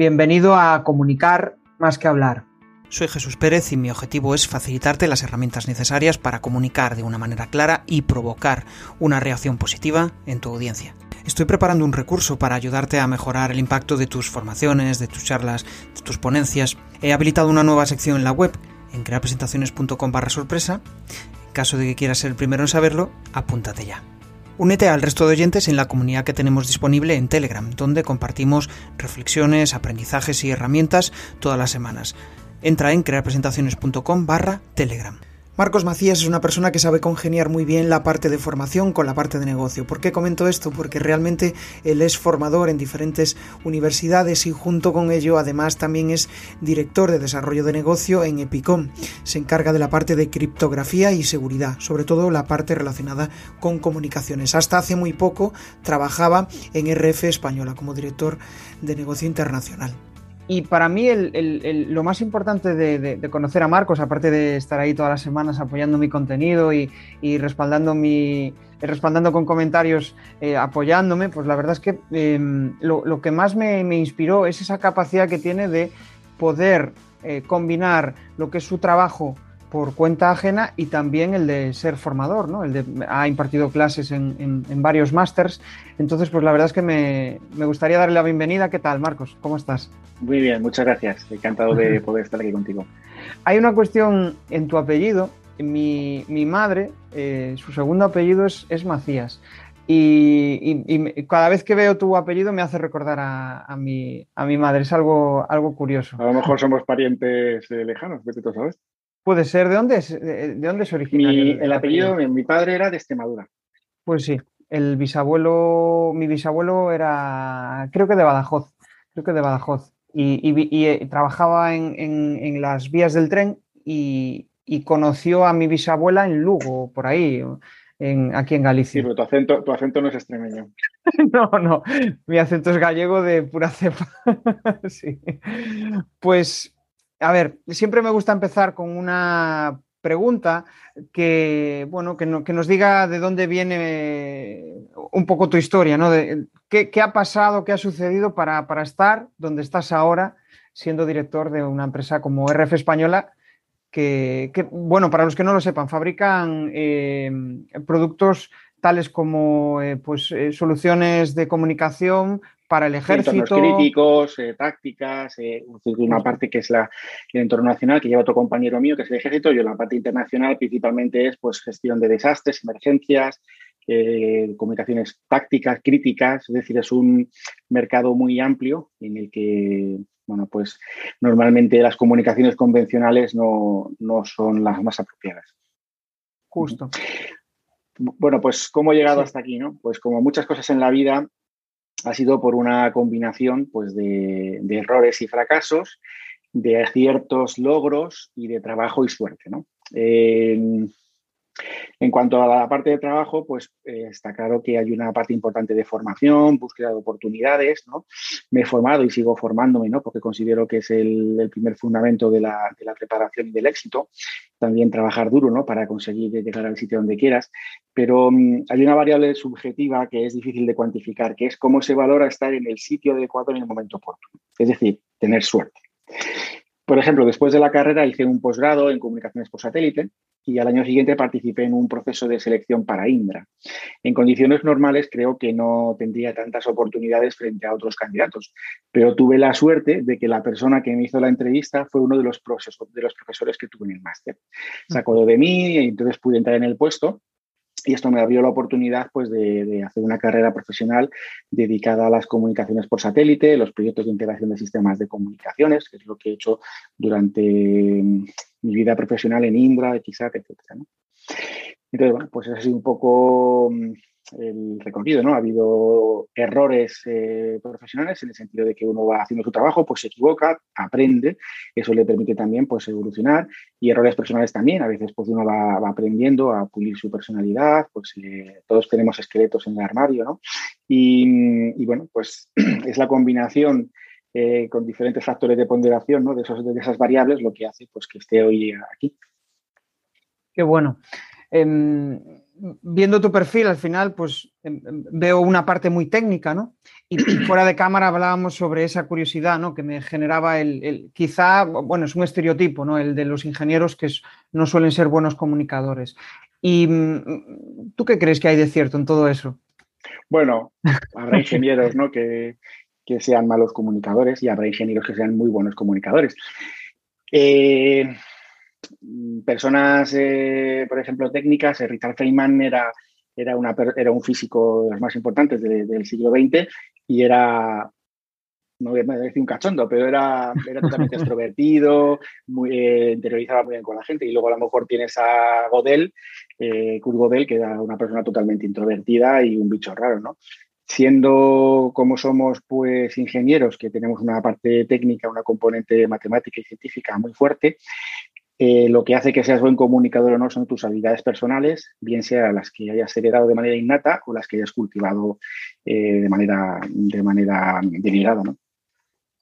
Bienvenido a Comunicar más que hablar. Soy Jesús Pérez y mi objetivo es facilitarte las herramientas necesarias para comunicar de una manera clara y provocar una reacción positiva en tu audiencia. Estoy preparando un recurso para ayudarte a mejorar el impacto de tus formaciones, de tus charlas, de tus ponencias. He habilitado una nueva sección en la web, en crearpresentaciones.com barra sorpresa. En caso de que quieras ser el primero en saberlo, apúntate ya. Únete al resto de oyentes en la comunidad que tenemos disponible en Telegram, donde compartimos reflexiones, aprendizajes y herramientas todas las semanas. Entra en crearpresentaciones.com barra Telegram. Marcos Macías es una persona que sabe congeniar muy bien la parte de formación con la parte de negocio. ¿Por qué comento esto? Porque realmente él es formador en diferentes universidades y junto con ello además también es director de desarrollo de negocio en Epicom. Se encarga de la parte de criptografía y seguridad, sobre todo la parte relacionada con comunicaciones. Hasta hace muy poco trabajaba en RF Española como director de negocio internacional. Y para mí lo más importante de, conocer a Marcos, aparte de estar ahí todas las semanas apoyando mi contenido y, respaldando, mi, respaldando con comentarios, eh, apoyándome, pues la verdad es que em, lo, que más me, inspiró es esa capacidad que tiene de poder eh, combinar lo que es su trabajo por cuenta ajena y también el de ser formador, ¿no? El de, ha impartido clases en, varios másters. Entonces, pues la verdad es que me, gustaría darle la bienvenida. ¿Qué tal, Marcos? ¿Cómo estás? Muy bien, muchas gracias. Encantado de poder estar aquí contigo. Hay una cuestión en tu apellido. Mi, madre, eh, su segundo apellido es, Macías. Y, cada vez que veo tu apellido me hace recordar a, mi, a mi madre. Es algo, algo curioso. A lo mejor somos parientes eh, lejanos, vete tú sabes. Puede ser. ¿De dónde es, de, dónde es originario? el apellido, mi padre era de Extremadura. Pues sí. El bisabuelo, mi bisabuelo era, creo que de Badajoz. Creo que de Badajoz. Y, eh, trabajaba en, las vías del tren y, conoció a mi bisabuela en Lugo, por ahí, en, aquí en Galicia. Sí, pero tu acento, tu acento no es extremeño. no, no, mi acento es gallego de pura cepa. sí. Pues a ver, siempre me gusta empezar con una pregunta que, bueno, que, nos diga de dónde viene un poco tu historia, ¿no? De, ¿qué, ha pasado, qué ha sucedido para, estar donde estás ahora, siendo director de una empresa como RF Española, que, bueno, para los que no lo sepan, fabrican eh, productos tales como eh, pues, eh, soluciones de comunicación para el ejército. Entornos críticos, eh, tácticas, una parte que es la, el entorno nacional que lleva otro compañero mío, que es el ejército, yo la parte internacional principalmente es pues, gestión de desastres, emergencias, comunicaciones tácticas, críticas, es decir, es un mercado muy amplio en el que bueno, pues normalmente las comunicaciones convencionales no, no son las más apropiadas. Justo. Bueno, pues cómo he llegado hasta aquí, ¿no? Pues como muchas cosas en la vida, ha sido por una combinación pues, de, errores y fracasos, de ciertos logros y de trabajo y suerte, ¿no? En cuanto a la parte de trabajo, pues eh, está claro que hay una parte importante de formación, búsqueda de oportunidades, ¿no? Me he formado y sigo formándome, ¿no? Porque considero que es el, primer fundamento de la, preparación y del éxito. También trabajar duro, ¿no? Para conseguir llegar al sitio donde quieras. Pero mm, hay una variable subjetiva que es difícil de cuantificar, que es cómo se valora estar en el sitio adecuado en el momento oportuno. Es decir, tener suerte. Por ejemplo, después de la carrera hice un posgrado en comunicaciones por satélite y al año siguiente participé en un proceso de selección para Indra. En condiciones normales creo que no tendría tantas oportunidades frente a otros candidatos, pero tuve la suerte de que la persona que me hizo la entrevista fue uno de los, de los profesores que tuve en el máster. Se acordó de mí y entonces pude entrar en el puesto y esto me abrió la oportunidad pues, de, hacer una carrera profesional dedicada a las comunicaciones por satélite, los proyectos de integración de sistemas de comunicaciones, que es lo que he hecho durante mm, mi vida profesional en Indra, XAC, etc. Entonces, bueno, pues eso ha sido un poco mm, el recorrido, ¿no? Ha habido errores eh, profesionales en el sentido de que uno va haciendo su trabajo, pues se equivoca, aprende, eso le permite también pues evolucionar y errores personales también, a veces pues uno va, aprendiendo a pulir su personalidad, pues eh, todos tenemos esqueletos en el armario, ¿no? Y, bueno, pues es la combinación eh, con diferentes factores de ponderación, ¿no? De, esos, de esas variables lo que hace pues que esté hoy aquí. Qué bueno. Em, viendo tu perfil, al final, pues em, em, veo una parte muy técnica, ¿no? Y, fuera de cámara hablábamos sobre esa curiosidad, ¿no? Que me generaba el, quizá, bueno, es un estereotipo, ¿no? El de los ingenieros que no suelen ser buenos comunicadores. ¿Y mm, tú qué crees que hay de cierto en todo eso? Bueno, habrá ingenieros, ¿no? Que, sean malos comunicadores y habrá ingenieros que sean muy buenos comunicadores. Eh, personas, eh, por ejemplo, técnicas, Richard Feynman era, era, una, era un físico de los más importantes del siglo XX y era, no voy a decir un cachondo, pero era, era totalmente extrovertido, muy, eh, interiorizaba muy bien con la gente. Y luego a lo mejor tienes a Godel, eh, Kurt Godel, que era una persona totalmente introvertida y un bicho raro, ¿no? Siendo como somos pues ingenieros, que tenemos una parte técnica, una componente matemática y científica muy fuerte, eh, lo que hace que seas buen comunicador o no son tus habilidades personales, bien sea las que hayas heredado de manera innata o las que hayas cultivado eh, de manera, de manera deliberada. ¿no?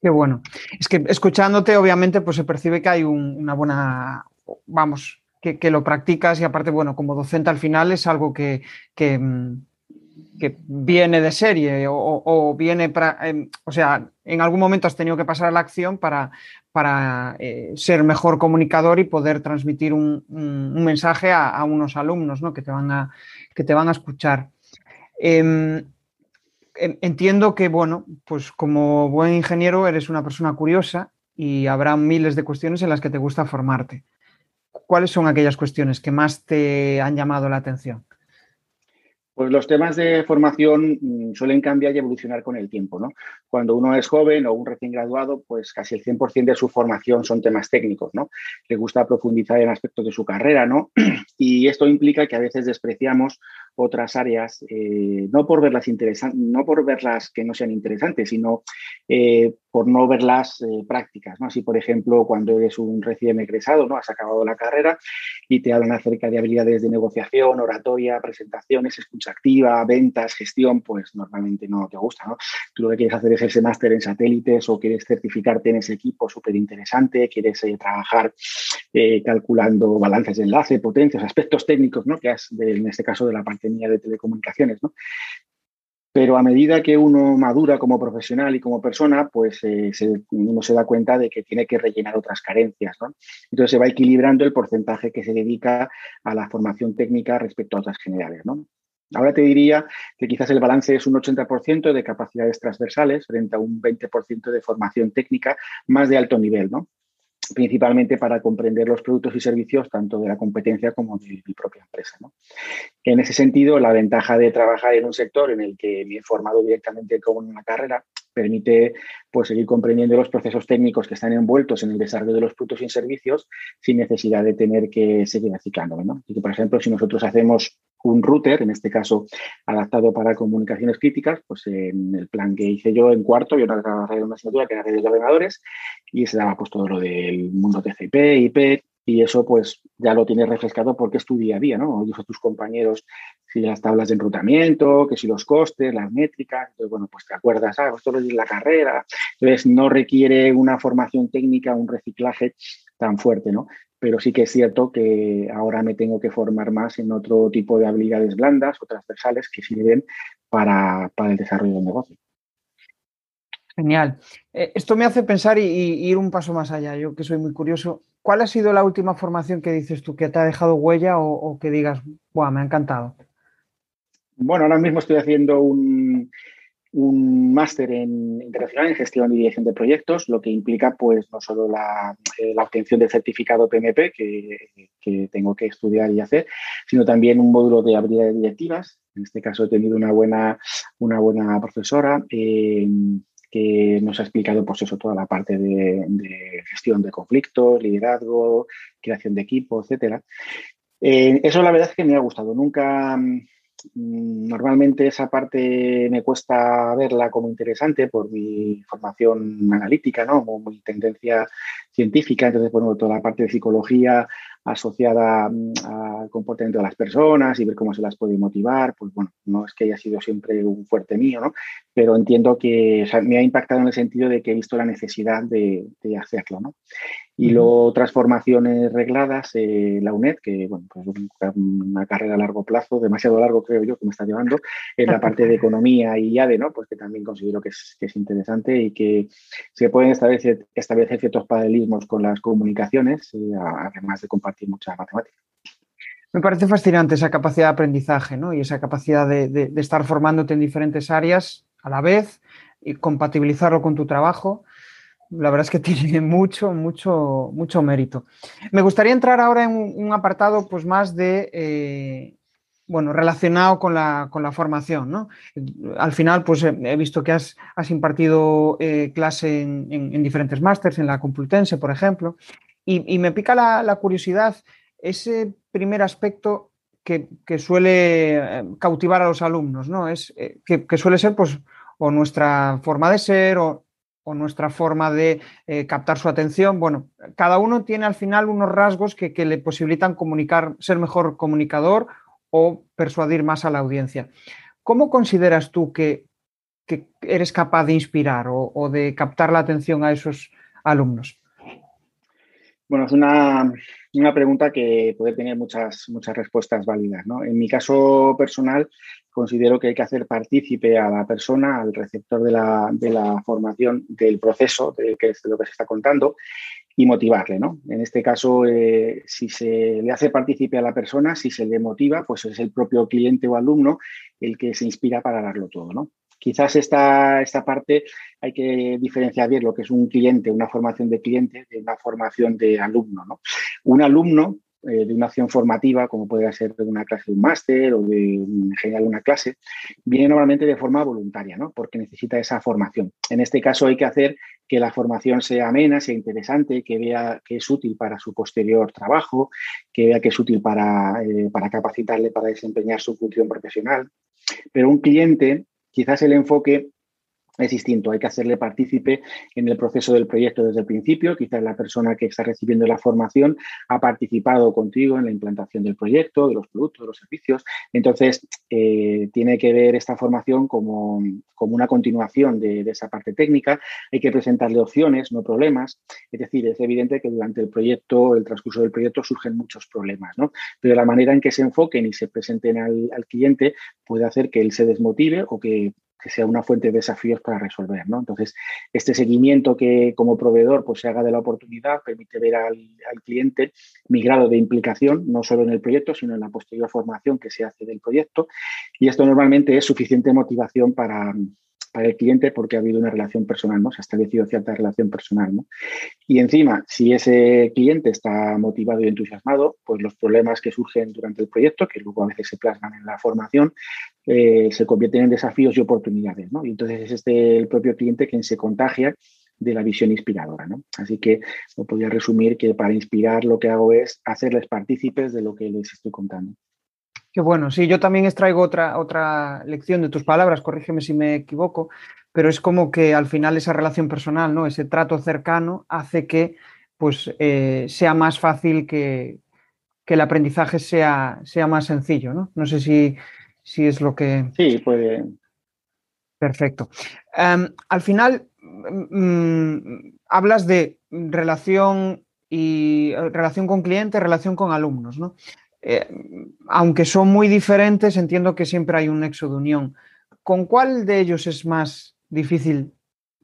Qué bueno. Es que escuchándote, obviamente, pues se percibe que hay una buena, vamos, que, lo practicas y aparte, bueno, como docente al final es algo que, que, mm, viene de serie o, viene, para, em, o sea, en algún momento has tenido que pasar a la acción para, para eh, ser mejor comunicador y poder transmitir un, mensaje a, unos alumnos ¿no? que, te van a, que te van a escuchar. Em, entiendo que, bueno, pues como buen ingeniero eres una persona curiosa y habrá miles de cuestiones en las que te gusta formarte. ¿Cuáles son aquellas cuestiones que más te han llamado la atención? Pues los temas de formación mm, suelen cambiar y evolucionar con el tiempo, ¿no? Cuando uno es joven o un recién graduado, pues casi el 100% de su formación son temas técnicos, ¿no? Le gusta profundizar en aspectos de su carrera, ¿no? Y esto implica que a veces despreciamos otras áreas, eh, no por verlas no por verlas que no sean interesantes, sino eh, por no verlas eh, prácticas, ¿no? Así, por ejemplo, cuando eres un recién egresado, ¿no? Has acabado la carrera y te hablan acerca de habilidades de negociación, oratoria, presentaciones, escucha activa, ventas, gestión, pues normalmente no te gusta, ¿no? Tú lo que quieres hacer es ese máster en satélites o quieres certificarte en ese equipo súper interesante, quieres trabajar calculando balances de enlace, potencias, aspectos técnicos, ¿no? Que has, en este caso, de la parte de telecomunicaciones, ¿no? Pero a medida que uno madura como profesional y como persona, pues eh, uno se da cuenta de que tiene que rellenar otras carencias. ¿no? Entonces se va equilibrando el porcentaje que se dedica a la formación técnica respecto a otras generales. ¿no? Ahora te diría que quizás el balance es un 80% de capacidades transversales frente a un 20% de formación técnica más de alto nivel. ¿no? Principalmente para comprender los productos y servicios tanto de la competencia como de mi propia empresa. En ese sentido, la ventaja de trabajar en un sector en el que me he formado directamente con una carrera permite pues, seguir comprendiendo los procesos técnicos que están envueltos en el desarrollo de los productos y servicios sin necesidad de tener que seguir aciclándome. ¿no? que, por ejemplo, si nosotros hacemos un router, en este caso adaptado para comunicaciones críticas, pues en el plan que hice yo en cuarto, yo una, una asignatura que era redes de ordenadores y se daba pues todo lo del mundo TCP, IP, y eso pues ya lo tienes refrescado porque es tu día a día, ¿no? Dijo tus compañeros si las tablas de enrutamiento, que si los costes, las métricas, entonces bueno, pues te acuerdas, ah, esto lo es la carrera, entonces no requiere una formación técnica, un reciclaje tan fuerte, ¿no? Pero sí que es cierto que ahora me tengo que formar más en otro tipo de habilidades blandas o transversales que sirven para, para el desarrollo del negocio. Genial. Eh, esto me hace pensar y, ir un paso más allá. Yo que soy muy curioso, ¿cuál ha sido la última formación que dices tú que te ha dejado huella o, que digas, ¡buah, me ha encantado! Bueno, ahora mismo estoy haciendo un, máster en internacional en gestión y dirección de proyectos, lo que implica pues no solo la, eh, obtención del certificado PMP que, tengo que estudiar y hacer, sino también un módulo de habilidades directivas. En este caso he tenido una buena, una buena profesora. Eh, que nos ha explicado pues eso, toda la parte de, gestión de conflictos, liderazgo, creación de equipo, etcétera. Eh, eso la verdad es que me ha gustado. Nunca, mm, normalmente esa parte me cuesta verla como interesante por mi formación analítica, ¿no? Como mi tendencia científica. Entonces, bueno, toda la parte de psicología asociada mm, al comportamiento de las personas y ver cómo se las puede motivar, pues bueno, no es que haya sido siempre un fuerte mío, ¿no? Pero entiendo que me ha impactado en el sentido de que he visto la necesidad de, hacerlo, ¿no? Y luego otras formaciones regladas, eh, la UNED, que bueno, pues una carrera a largo plazo, demasiado largo creo yo que me está llevando, en la parte de economía y ADE, ¿no? Pues que también considero que es, que es interesante y que se pueden establecer, establecer ciertos paralelismos con las comunicaciones, eh, además de compartir mucha matemática. Me parece fascinante esa capacidad de aprendizaje ¿no? y esa capacidad de, de estar formándote en diferentes áreas a la vez y compatibilizarlo con tu trabajo la verdad es que tiene mucho, mucho, mucho mérito. Me gustaría entrar ahora en un, apartado pues más de, eh, bueno, relacionado con la, formación, ¿no? Al final, pues he visto que has, impartido eh, clase en, diferentes másters, en la Complutense, por ejemplo, y, me pica la, curiosidad, ese primer aspecto que, suele eh, cautivar a los alumnos, ¿no? Es que, que suele ser, pues, o nuestra forma de ser o o nuestra forma de eh, captar su atención. Bueno, cada uno tiene al final unos rasgos que, le posibilitan comunicar, ser mejor comunicador o persuadir más a la audiencia. ¿Cómo consideras tú que, eres capaz de inspirar o, de captar la atención a esos alumnos? Bueno, es una, pregunta que puede tener muchas, muchas respuestas válidas. En mi caso personal, considero que hay que hacer partícipe a la persona, al receptor de la, formación, del proceso de, lo que se está contando y motivarle. ¿no? En este caso, eh, si se le hace partícipe a la persona, si se le motiva, pues es el propio cliente o alumno el que se inspira para darlo todo. ¿no? Quizás esta, esta parte hay que diferenciar bien lo que es un cliente, una formación de cliente, de una formación de alumno. ¿no? Un alumno eh, de una acción formativa, como puede ser de una clase de un máster o de en general una clase, viene normalmente de forma voluntaria, ¿no? porque necesita esa formación. En este caso hay que hacer que la formación sea amena, sea interesante, que vea que es útil para su posterior trabajo, que vea que es útil para, eh, para capacitarle para desempeñar su función profesional. Pero un cliente, quizás el enfoque es distinto. Hay que hacerle partícipe en el proceso del proyecto desde el principio. Quizás la persona que está recibiendo la formación ha participado contigo en la implantación del proyecto, de los productos, de los servicios. Entonces, eh, tiene que ver esta formación como, una continuación de, esa parte técnica. Hay que presentarle opciones, no problemas. Es decir, es evidente que durante el proyecto, el transcurso del proyecto, surgen muchos problemas, ¿no? Pero la manera en que se enfoquen y se presenten al, al cliente puede hacer que él se desmotive o que que sea una fuente de desafíos para resolver. ¿no? Entonces, este seguimiento que como proveedor pues, se haga de la oportunidad permite ver al, cliente mi grado de implicación, no solo en el proyecto, sino en la posterior formación que se hace del proyecto. Y esto normalmente es suficiente motivación para, para el cliente porque ha habido una relación personal, ¿no? Se ha establecido cierta relación personal, ¿no? Y encima, si ese cliente está motivado y entusiasmado, pues los problemas que surgen durante el proyecto, que luego a veces se plasman en la formación, eh, se convierten en desafíos y oportunidades, ¿no? Y entonces es este el propio cliente quien se contagia de la visión inspiradora, ¿no? Así que lo podría resumir que para inspirar lo que hago es hacerles partícipes de lo que les estoy contando. Qué bueno, sí, yo también extraigo otra, otra lección de tus palabras, corrígeme si me equivoco, pero es como que al final esa relación personal, ¿no? Ese trato cercano hace que pues eh, sea más fácil que, el aprendizaje sea, sea más sencillo, ¿no? No sé si, si es lo que. Sí, puede. Perfecto. Em, al final, mm, hablas de relación y relación con clientes, relación con alumnos, ¿no? Eh, aunque son muy diferentes, entiendo que siempre hay un nexo de unión. ¿Con cuál de ellos es más difícil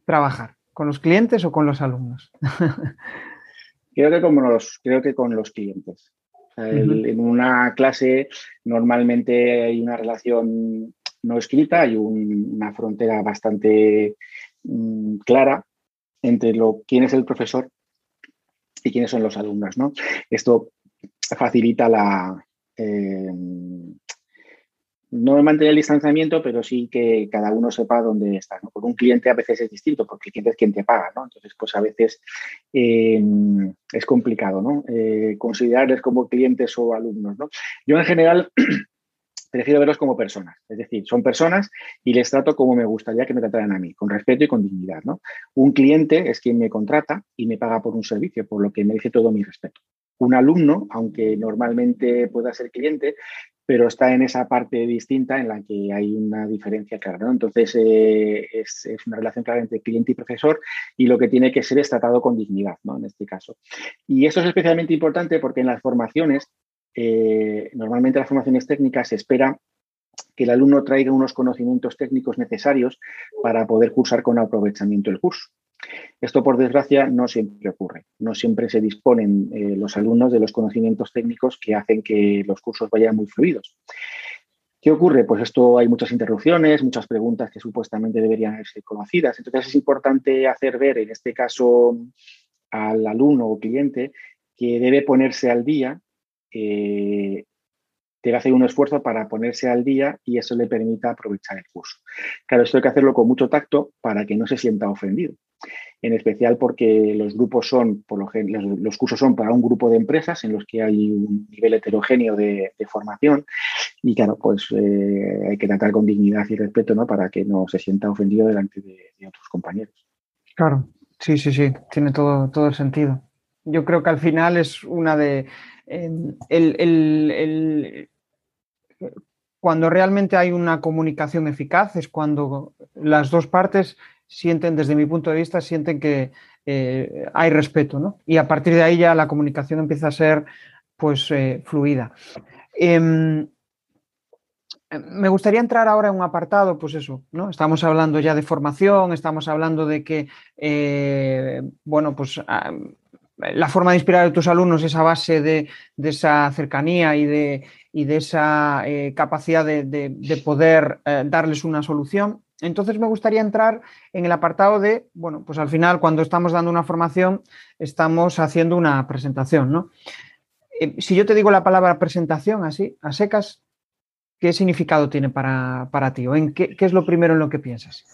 trabajar? ¿Con los clientes o con los alumnos? creo, que con los, creo que con los clientes. En una clase normalmente hay una relación no escrita, hay una frontera bastante mm, clara entre lo, quién es el profesor y quiénes son los alumnos. ¿no? Esto facilita la... Eh, no mantener el distanciamiento, pero sí que cada uno sepa dónde está. ¿no? Con un cliente a veces es distinto, porque el cliente es quien te paga, ¿no? Entonces, pues a veces eh, es complicado, ¿no? Eh, considerarles como clientes o alumnos, ¿no? Yo en general prefiero verlos como personas, es decir, son personas y les trato como me gustaría que me trataran a mí, con respeto y con dignidad, ¿no? Un cliente es quien me contrata y me paga por un servicio, por lo que merece todo mi respeto un alumno, aunque normalmente pueda ser cliente, pero está en esa parte distinta en la que hay una diferencia clara. Entonces, eh, es, una relación clara entre cliente y profesor y lo que tiene que ser es tratado con dignidad, ¿no? en este caso. Y esto es especialmente importante porque en las formaciones, eh, normalmente en las formaciones técnicas se espera que el alumno traiga unos conocimientos técnicos necesarios para poder cursar con aprovechamiento el curso. Esto, por desgracia, no siempre ocurre. No siempre se disponen eh, los alumnos de los conocimientos técnicos que hacen que los cursos vayan muy fluidos. ¿Qué ocurre? Pues esto hay muchas interrupciones, muchas preguntas que supuestamente deberían ser conocidas. Entonces es importante hacer ver, en este caso, al alumno o cliente que debe ponerse al día, eh, debe hacer un esfuerzo para ponerse al día y eso le permita aprovechar el curso. Claro, esto hay que hacerlo con mucho tacto para que no se sienta ofendido en especial porque los grupos son, los, cursos son para un grupo de empresas en los que hay un nivel heterogéneo de, formación y claro, pues eh, hay que tratar con dignidad y respeto ¿no? para que no se sienta ofendido delante de, otros compañeros. Claro, sí, sí, sí, tiene todo, todo el sentido. Yo creo que al final es una de... cuando realmente hay una comunicación eficaz es cuando las dos partes sienten, desde mi punto de vista, sienten que eh, hay respeto, ¿no? Y a partir de ahí ya la comunicación empieza a ser, pues, eh, fluida. Em, me gustaría entrar ahora en un apartado, pues eso, ¿no? Estamos hablando ya de formación, estamos hablando de que, eh, bueno, pues ah, la forma de inspirar a tus alumnos es a base de, esa cercanía y de, de esa capacidad de, poder darles una solución. Entonces me gustaría entrar en el apartado de, bueno, pues al final cuando estamos dando una formación estamos haciendo una presentación, ¿no? Eh, si yo te digo la palabra presentación así, a secas, ¿qué significado tiene para, ti? ¿O en qué, es lo primero en lo que piensas?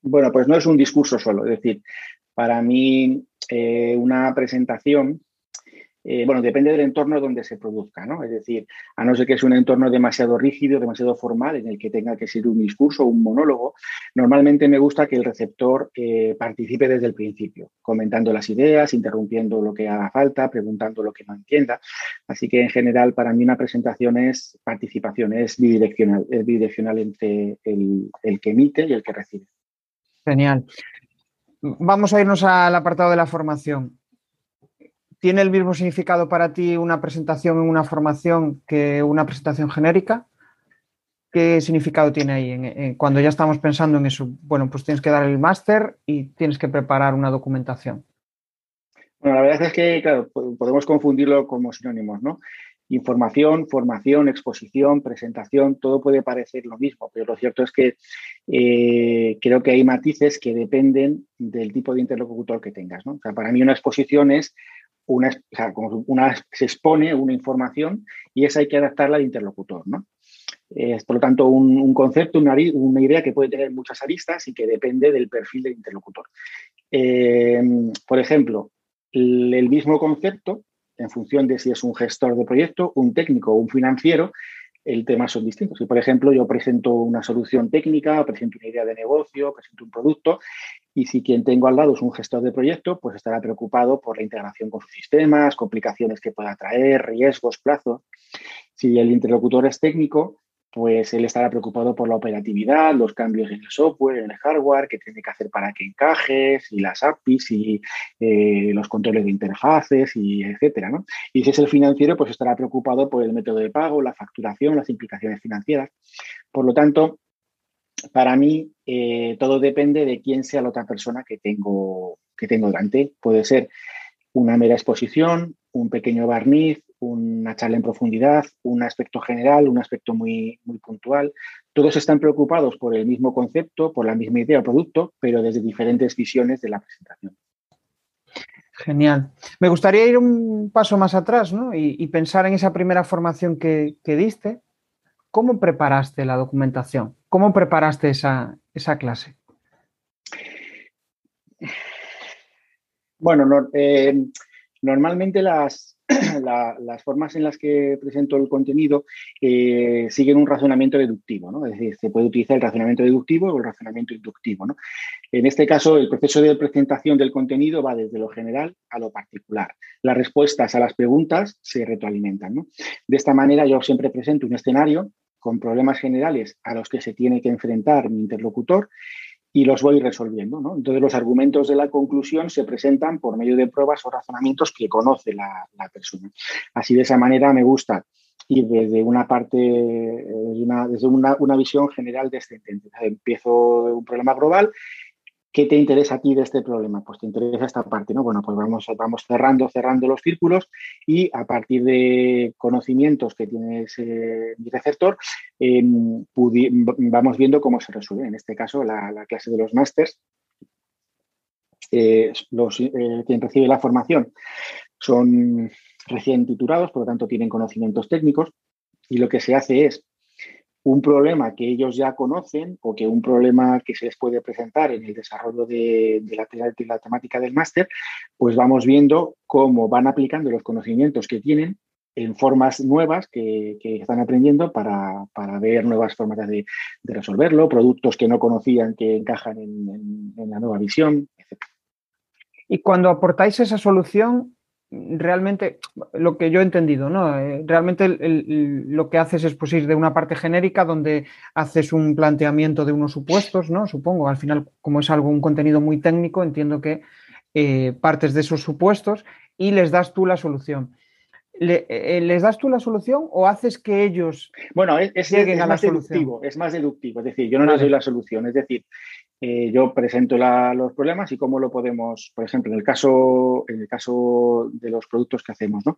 Bueno, pues no es un discurso solo, es decir, para mí eh, una presentación eh, bueno, depende del entorno donde se produzca, ¿no? Es decir, a no ser que es un entorno demasiado rígido, demasiado formal, en el que tenga que ser un discurso o un monólogo, normalmente me gusta que el receptor eh, participe desde el principio, comentando las ideas, interrumpiendo lo que haga falta, preguntando lo que no entienda. Así que en general, para mí una presentación es participación, es bidireccional, es bidireccional entre el, el que emite y el que recibe. Genial. Vamos a irnos al apartado de la formación. ¿Tiene el mismo significado para ti una presentación en una formación que una presentación genérica? ¿Qué significado tiene ahí cuando ya estamos pensando en eso? Bueno, pues tienes que dar el máster y tienes que preparar una documentación. Bueno, la verdad es que, claro, podemos confundirlo como sinónimos, ¿no? Información, formación, exposición, presentación, todo puede parecer lo mismo, pero lo cierto es que eh, creo que hay matices que dependen del tipo de interlocutor que tengas. O sea, para mí una exposición es una, una, se expone una información y esa hay que adaptarla al interlocutor, ¿no? Es, por lo tanto, un, concepto, una, una, idea que puede tener muchas aristas y que depende del perfil del interlocutor. Eh, por ejemplo, el, mismo concepto, en función de si es un gestor de proyecto, un técnico o un financiero, el tema son distintos. Si, por ejemplo, yo presento una solución técnica, presento una idea de negocio, presento un producto, y si quien tengo al lado es un gestor de proyecto, pues estará preocupado por la integración con sus sistemas, complicaciones que pueda traer, riesgos, plazos. Si el interlocutor es técnico, pues él estará preocupado por la operatividad, los cambios en el software, en el hardware, qué tiene que hacer para que encaje, y las APIs, y eh, los controles de interfaces, y etcétera. Y si es el financiero, pues estará preocupado por el método de pago, la facturación, las implicaciones financieras. Por lo tanto, para mí eh, todo depende de quién sea la otra persona que tengo, que tengo delante. Puede ser una mera exposición, un pequeño barniz, una charla en profundidad, un aspecto general, un aspecto muy, muy puntual. Todos están preocupados por el mismo concepto, por la misma idea o producto, pero desde diferentes visiones de la presentación. Genial. Me gustaría ir un paso más atrás ¿no? y, pensar en esa primera formación que, diste. ¿Cómo preparaste la documentación? ¿Cómo preparaste esa, clase? Bueno, eh, normalmente las, las formas en las que presento el contenido eh, siguen un razonamiento deductivo, ¿no? Es decir, se puede utilizar el razonamiento deductivo o el razonamiento inductivo. En este caso, el proceso de presentación del contenido va desde lo general a lo particular. Las respuestas a las preguntas se retroalimentan. De esta manera, yo siempre presento un escenario con problemas generales a los que se tiene que enfrentar mi interlocutor y los voy resolviendo. ¿no? Entonces, los argumentos de la conclusión se presentan por medio de pruebas o razonamientos que conoce la, persona. Así, de esa manera, me gusta ir desde una parte, eh, desde una, una visión general descendente. Empiezo un problema global ¿Qué te interesa a ti de este problema? Pues te interesa esta parte, ¿no? Bueno, pues vamos, vamos cerrando, cerrando los círculos y a partir de conocimientos que tiene ese receptor, em, vamos viendo cómo se resuelve. En este caso, la, clase de los másters, eh, eh, quien recibe la formación son recién titulados, por lo tanto tienen conocimientos técnicos y lo que se hace es un problema que ellos ya conocen o que un problema que se les puede presentar en el desarrollo de, la, temática del máster, pues vamos viendo cómo van aplicando los conocimientos que tienen en formas nuevas que, están aprendiendo para, ver nuevas formas de, resolverlo, productos que no conocían que encajan en, en la nueva visión, etc. Y cuando aportáis esa solución, realmente lo que yo he entendido, ¿no? Eh, realmente lo que haces es pues, ir de una parte genérica donde haces un planteamiento de unos supuestos, ¿no? Supongo, al final, como es algo, un contenido muy técnico, entiendo que eh, partes de esos supuestos y les das tú la solución. Eh, ¿Les das tú la solución o haces que ellos bueno, es, lleguen a la deductivo, Es más deductivo, es decir, yo no les doy la solución, es decir, eh, yo presento los problemas y cómo lo podemos, por ejemplo, en el caso, en el caso de los productos que hacemos, ¿no?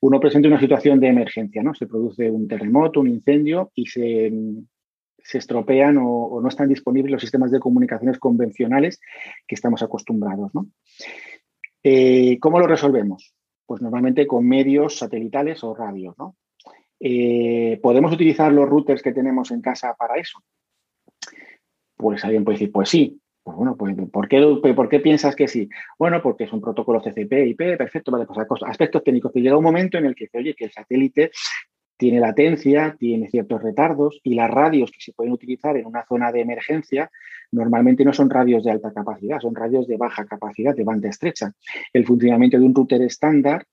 Uno presenta una situación de emergencia, ¿no? Se produce un terremoto, un incendio y se, estropean o, no están disponibles los sistemas de comunicaciones convencionales que estamos acostumbrados, ¿no? Eh, ¿Cómo lo resolvemos? Pues normalmente con medios satelitales o radios, ¿no? Eh, ¿Podemos utilizar los routers que tenemos en casa para eso? Pues alguien puede decir, pues sí. Pues bueno, pues ¿por qué, ¿por qué piensas que sí? Bueno, porque es un protocolo TCP, IP, perfecto, vale, pues aspectos técnicos. Que llega un momento en el que, oye, que el satélite tiene latencia, tiene ciertos retardos y las radios que se pueden utilizar en una zona de emergencia normalmente no son radios de alta capacidad, son radios de baja capacidad, de banda estrecha. El funcionamiento de un router estándar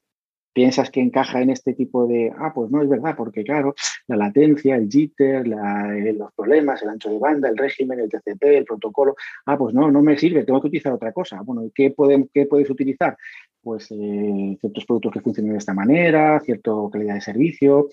piensas que encaja en este tipo de, ah, pues no es verdad, porque claro, la latencia, el jitter, eh, los problemas, el ancho de banda, el régimen, el TCP, el protocolo, ah, pues no, no me sirve, tengo que utilizar otra cosa. Bueno, ¿qué, qué puedes utilizar? Pues eh, ciertos productos que funcionen de esta manera, cierta calidad de servicio,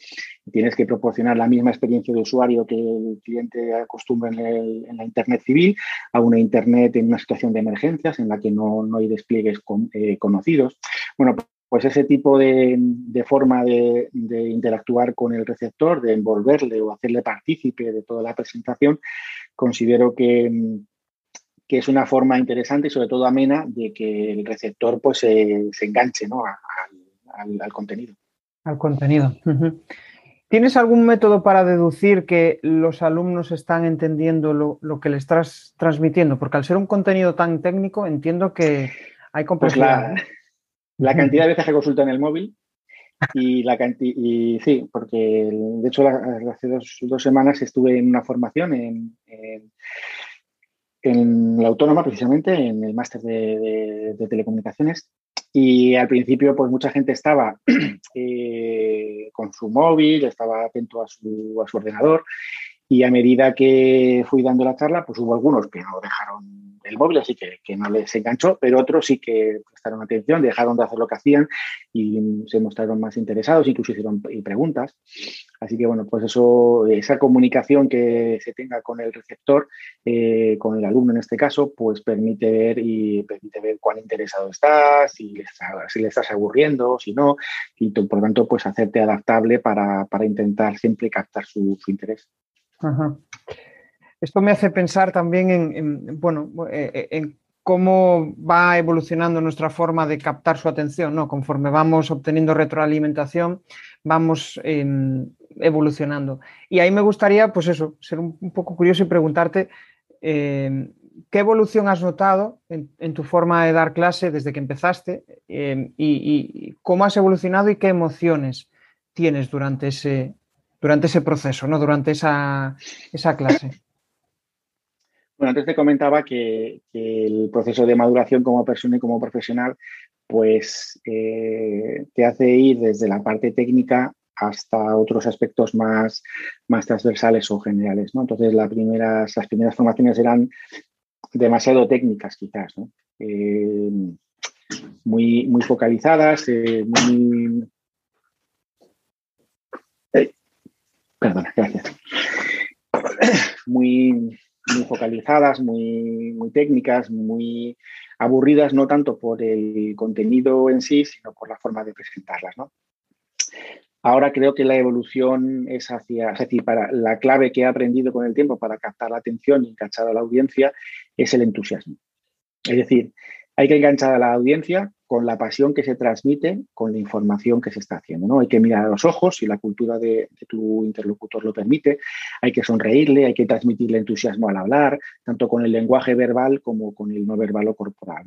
tienes que proporcionar la misma experiencia de usuario que el cliente acostumbra en, la Internet civil a una Internet en una situación de emergencias en la que no, hay despliegues eh, conocidos. Bueno, pues ese tipo de, forma de, interactuar con el receptor, de envolverle o hacerle partícipe de toda la presentación, considero que, es una forma interesante y sobre todo amena de que el receptor pues, se, enganche al, contenido. Al contenido. ¿Tienes algún método para deducir que los alumnos están entendiendo lo, que le estás transmitiendo? Porque al ser un contenido tan técnico, entiendo que hay pues complejidad. La cantidad de veces que consultan el móvil y la y sí, porque de hecho hace dos, semanas estuve en una formación en, en, la autónoma, precisamente, en el máster de, telecomunicaciones. Y al principio, pues mucha gente estaba eh, con su móvil, estaba atento a su, a su ordenador. Y a medida que fui dando la charla, pues hubo algunos que no dejaron el móvil, así que, que, no les enganchó, pero otros sí que prestaron atención, dejaron de hacer lo que hacían y se mostraron más interesados, incluso hicieron preguntas. Así que, bueno, pues eso, esa comunicación que se tenga con el receptor, eh, con el alumno en este caso, pues permite ver y permite ver cuán interesado estás, si le, si le estás aburriendo, si no, y por tanto, pues hacerte adaptable para, intentar siempre captar su, interés. Ajá. Esto me hace pensar también en, bueno, eh, eh, en cómo va evolucionando nuestra forma de captar su atención, ¿no? Conforme vamos obteniendo retroalimentación, vamos em, evolucionando. Y ahí me gustaría, pues eso, ser un, poco curioso y preguntarte em, ¿qué evolución has notado en, tu forma de dar clase desde que empezaste? Em, y, cómo has evolucionado y qué emociones tienes durante ese, durante ese proceso, ¿no? durante esa, clase? Bueno, antes te comentaba que, el proceso de maduración como persona y como profesional, pues eh, te hace ir desde la parte técnica hasta otros aspectos más, más transversales o generales. ¿no? Entonces, las primeras, las primeras formaciones eran demasiado técnicas, quizás, eh, muy, muy focalizadas, eh, muy. perdona, gracias. Muy, muy focalizadas, muy, muy técnicas, muy aburridas, no tanto por el contenido en sí, sino por la forma de presentarlas. Ahora creo que la evolución es hacia, es decir, para la clave que he aprendido con el tiempo para captar la atención y enganchar a la audiencia es el entusiasmo. Es decir, hay que enganchar a la audiencia con la pasión que se transmite con la información que se está haciendo. ¿no? Hay que mirar a los ojos si la cultura de, tu interlocutor lo permite, hay que sonreírle, hay que transmitirle entusiasmo al hablar, tanto con el lenguaje verbal como con el no verbal o corporal.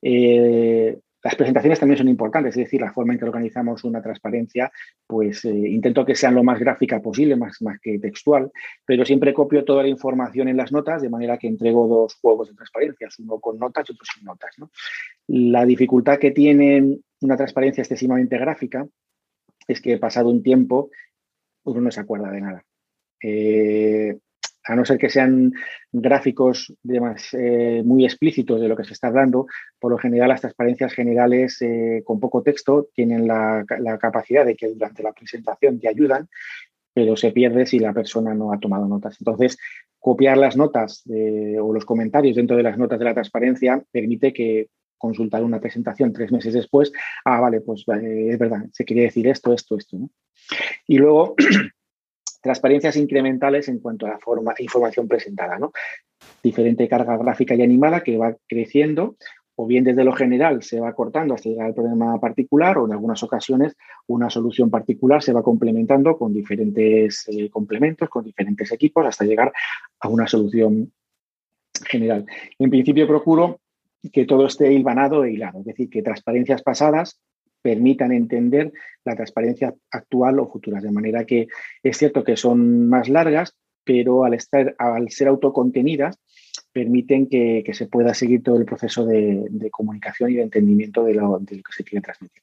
Eh, las presentaciones también son importantes, es decir, la forma en que organizamos una transparencia, pues eh, intento que sean lo más gráfica posible, más, más que textual, pero siempre copio toda la información en las notas, de manera que entrego dos juegos de transparencias, uno con notas y otro sin notas. La dificultad que tiene una transparencia excesivamente gráfica es que pasado un tiempo uno no se acuerda de nada. Eh, a no ser que sean gráficos eh, muy explícitos de lo que se está hablando, por lo general las transparencias generales eh, con poco texto tienen la, capacidad de que durante la presentación te ayudan, pero se pierde si la persona no ha tomado notas. Entonces, copiar las notas o los comentarios dentro de las notas de la transparencia permite que consultar una presentación tres meses después, ah, vale, pues es verdad, se quería decir esto, esto, esto. Y luego transparencias incrementales en cuanto a la forma, información presentada, ¿no? Diferente carga gráfica y animada que va creciendo, o bien desde lo general se va cortando hasta llegar al problema particular, o en algunas ocasiones una solución particular se va complementando con diferentes eh, complementos, con diferentes equipos, hasta llegar a una solución general. En principio procuro que todo esté hilvanado e hilado, es decir, que transparencias pasadas permitan entender la transparencia actual o futuras. De manera que es cierto que son más largas, pero al, estar, al ser autocontenidas, permiten que, se pueda seguir todo el proceso de, comunicación y de entendimiento de lo, que se quiere transmitir.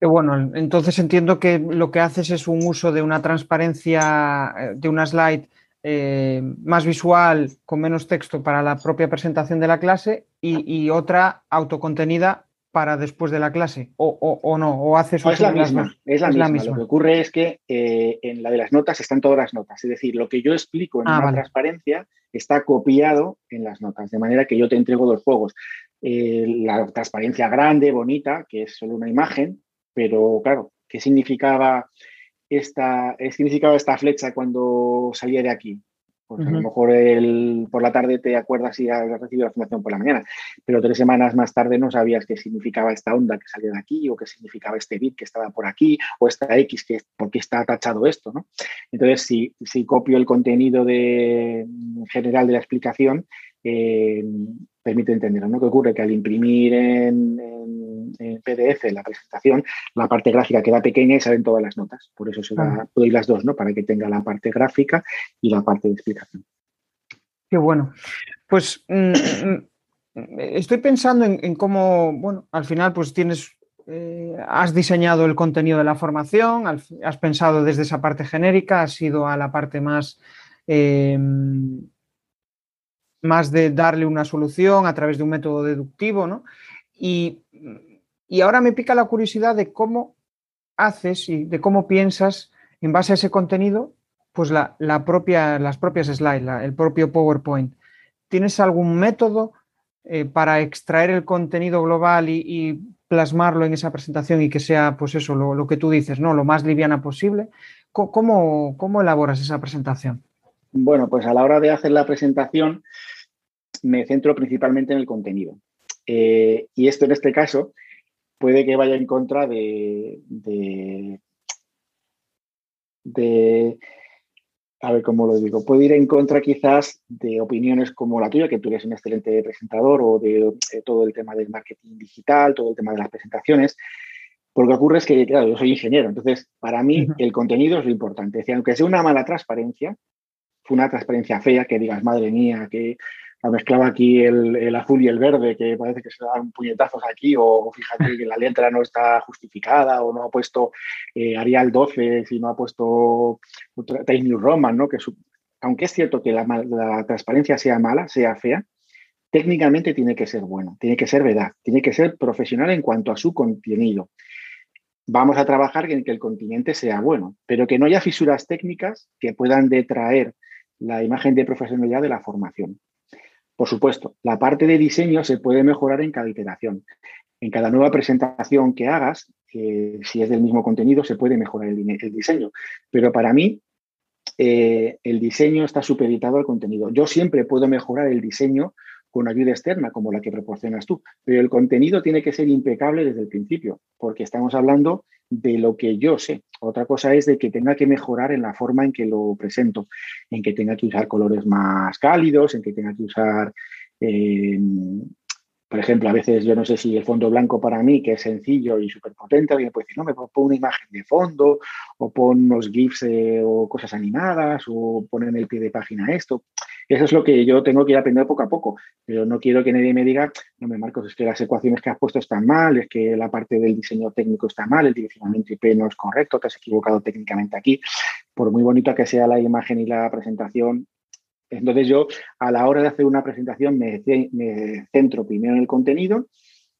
Bueno, entonces entiendo que lo que haces es un uso de una transparencia, eh, de una slide eh, más visual, con menos texto para la propia presentación de la clase y otra autocontenida para después de la clase o, no o haces es la misma es la, misma. lo que ocurre es que eh, en la de las notas están todas las notas. Es decir lo que yo explico en la ah, transparencia está copiado en las notas de manera que yo te entrego dos juegos. Eh, la transparencia grande bonita que es solo una imagen pero claro qué significaba esta qué significaba esta flecha cuando salía de aquí pues a lo mejor el, por la tarde te acuerdas y has recibido la información por la mañana, pero tres semanas más tarde no sabías qué significaba esta onda que salía de aquí o qué significaba este bit que estaba por aquí o esta X, que, por qué está tachado esto. ¿no? Entonces, si, si copio el contenido de, general de la explicación, eh, permite entenderlo. ¿no? ¿Qué ocurre? Que al imprimir en, PDF la presentación, la parte gráfica queda pequeña y salen todas las notas. Por eso se da, doy las dos, ¿no? Para que tenga la parte gráfica y la parte de explicación. Qué bueno. Pues mm, mm, estoy pensando en, cómo, bueno, al final pues tienes, eh, has diseñado el contenido de la formación, has pensado desde esa parte genérica, has ido a la parte más... Eh, más de darle una solución a través de un método deductivo, ¿no? Y, ahora me pica la curiosidad de cómo haces y de cómo piensas en base a ese contenido, pues la, propia, las propias slides, el propio PowerPoint. ¿Tienes algún método eh, para extraer el contenido global y, plasmarlo en esa presentación y que sea, pues eso, lo, que tú dices, ¿no? Lo más liviana posible. ¿Cómo, cómo elaboras esa presentación? Bueno, pues a la hora de hacer la presentación me centro principalmente en el contenido. Eh, y esto en este caso puede que vaya en contra de, de, a ver cómo lo digo, puede ir en contra quizás de opiniones como la tuya, que tú eres un excelente presentador, o de eh, todo el tema del marketing digital, todo el tema de las presentaciones. Porque ocurre es que, claro, yo soy ingeniero, entonces para mí el contenido es lo importante. Es decir, aunque sea una mala transparencia, fue una transparencia fea, que digas, madre mía, que ha mezclado aquí el, azul y el verde, que parece que se dan puñetazos aquí, o, fíjate que la letra no está justificada, o no ha puesto eh, Arial 12, si no ha puesto Times New Roman, ¿no? Que aunque es cierto que la, la, transparencia sea mala, sea fea, técnicamente tiene que ser bueno, tiene que ser verdad, tiene que ser profesional en cuanto a su contenido. Vamos a trabajar en que el continente sea bueno, pero que no haya fisuras técnicas que puedan detraer la imagen de profesionalidad de la formación. Por supuesto, la parte de diseño se puede mejorar en cada iteración. En cada nueva presentación que hagas, eh, si es del mismo contenido, se puede mejorar el, diseño. Pero para mí, eh, el diseño está supeditado al contenido. Yo siempre puedo mejorar el diseño con ayuda externa, como la que proporcionas tú, pero el contenido tiene que ser impecable desde el principio, porque estamos hablando de lo que yo sé. Otra cosa es de que tenga que mejorar en la forma en que lo presento, en que tenga que usar colores más cálidos, en que tenga que usar, eh, por ejemplo, a veces yo no sé si el fondo blanco para mí, que es sencillo y súper potente, alguien puede decir, no, me pongo una imagen de fondo, o pon unos GIFs eh, o cosas animadas, o pon en el pie de página esto. Eso es lo que yo tengo que ir aprendiendo poco a poco, pero no quiero que nadie me diga, no me Marcos, es que las ecuaciones que has puesto están mal, es que la parte del diseño técnico está mal, el direccionamiento IP no es correcto, te has equivocado técnicamente aquí. Por muy bonita que sea la imagen y la presentación, entonces yo a la hora de hacer una presentación me, centro primero en el contenido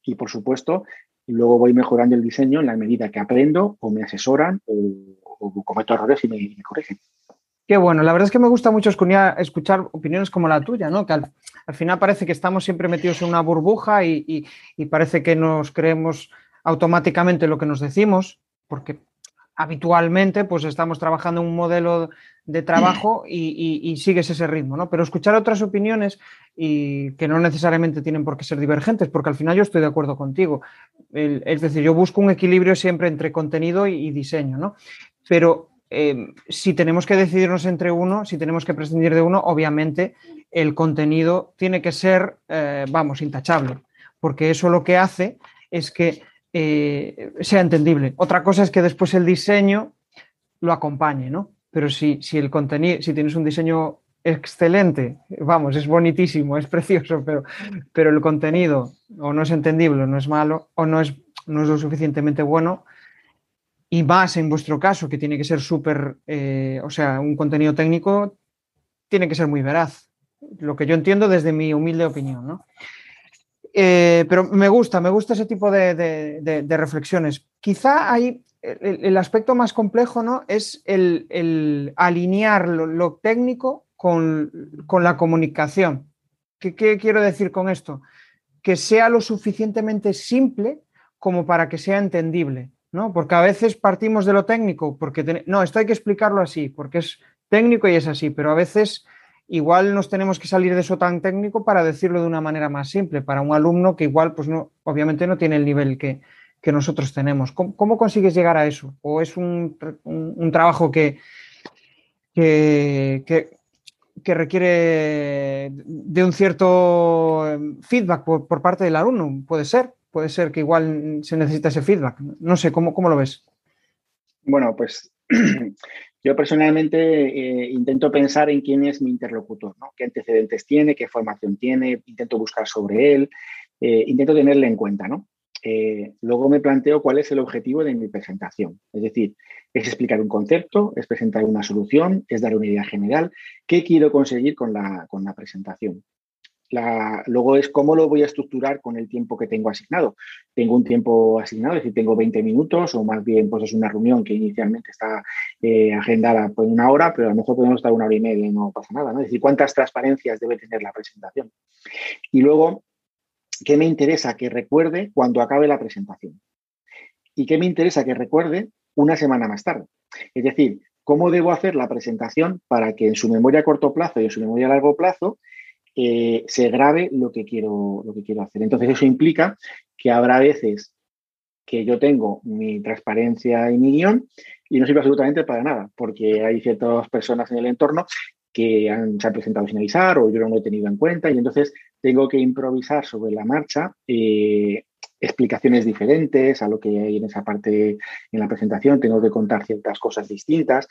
y por supuesto luego voy mejorando el diseño en la medida que aprendo o me asesoran o, cometo errores y me corrigen. Qué bueno, la verdad es que me gusta mucho escuchar opiniones como la tuya, ¿no? Que al, final parece que estamos siempre metidos en una burbuja y, parece que nos creemos automáticamente lo que nos decimos, porque habitualmente pues estamos trabajando en un modelo de trabajo y, sigues ese ritmo, ¿no? Pero escuchar otras opiniones y que no necesariamente tienen por qué ser divergentes, porque al final yo estoy de acuerdo contigo. es decir, yo busco un equilibrio siempre entre contenido y, y diseño, ¿no? Pero Em, si tenemos que decidirnos entre uno, si tenemos que prescindir de uno, obviamente el contenido tiene que ser, eh, vamos, intachable, porque eso lo que hace es que eh, sea entendible. Otra cosa es que después el diseño lo acompañe, ¿no? Pero si, si el contenido, si tienes un diseño excelente, vamos, es bonitísimo, es precioso, pero, pero el contenido o no es entendible, no es malo, o no es, no es lo suficientemente bueno, y más en vuestro caso, que tiene que ser súper, eh, o sea, un contenido técnico, tiene que ser muy veraz. Lo que yo entiendo desde mi humilde opinión, ¿no? Eh, pero me gusta, me gusta ese tipo de, reflexiones. Quizá hay el, aspecto más complejo, ¿no? Es el, alinear lo, técnico con, la comunicación. ¿Qué quiero decir con esto? Que sea lo suficientemente simple como para que sea entendible. ¿No? Porque a veces partimos de lo técnico, porque no, esto hay que explicarlo así, porque es técnico y es así, pero a veces igual nos tenemos que salir de eso tan técnico para decirlo de una manera más simple, para un alumno que igual, pues no, obviamente no tiene el nivel que, nosotros tenemos. ¿Cómo, consigues llegar a eso? ¿O es un, trabajo que, que, que, requiere de un cierto feedback por, por parte del alumno? Puede ser puede ser que igual se necesita ese feedback. No sé, ¿cómo, cómo lo ves? Bueno, pues yo personalmente eh, intento pensar en quién es mi interlocutor, ¿no? qué antecedentes tiene, qué formación tiene, intento buscar sobre él, eh, intento tenerle en cuenta. Eh, luego me planteo cuál es el objetivo de mi presentación. Es decir, es explicar un concepto, es presentar una solución, es dar una idea general, qué quiero conseguir con la, con la presentación luego es cómo lo voy a estructurar con el tiempo que tengo asignado. Tengo un tiempo asignado, es decir, tengo 20 minutos o más bien pues es una reunión que inicialmente está eh, agendada por una hora, pero a lo mejor podemos estar una hora y media y no pasa nada. ¿no? Es decir, cuántas transparencias debe tener la presentación. Y luego, ¿qué me interesa que recuerde cuando acabe la presentación? ¿Y qué me interesa que recuerde una semana más tarde? Es decir, ¿cómo debo hacer la presentación para que en su memoria a corto plazo y en su memoria a largo plazo eh, se grabe lo que, quiero, lo que quiero hacer. Entonces eso implica que habrá veces que yo tengo mi transparencia y mi guion y no sirve absolutamente para nada, porque hay ciertas personas en el entorno que han, se han presentado sin avisar o yo no lo he tenido en cuenta y entonces tengo que improvisar sobre la marcha eh, explicaciones diferentes a lo que hay en esa parte en la presentación, tengo que contar ciertas cosas distintas.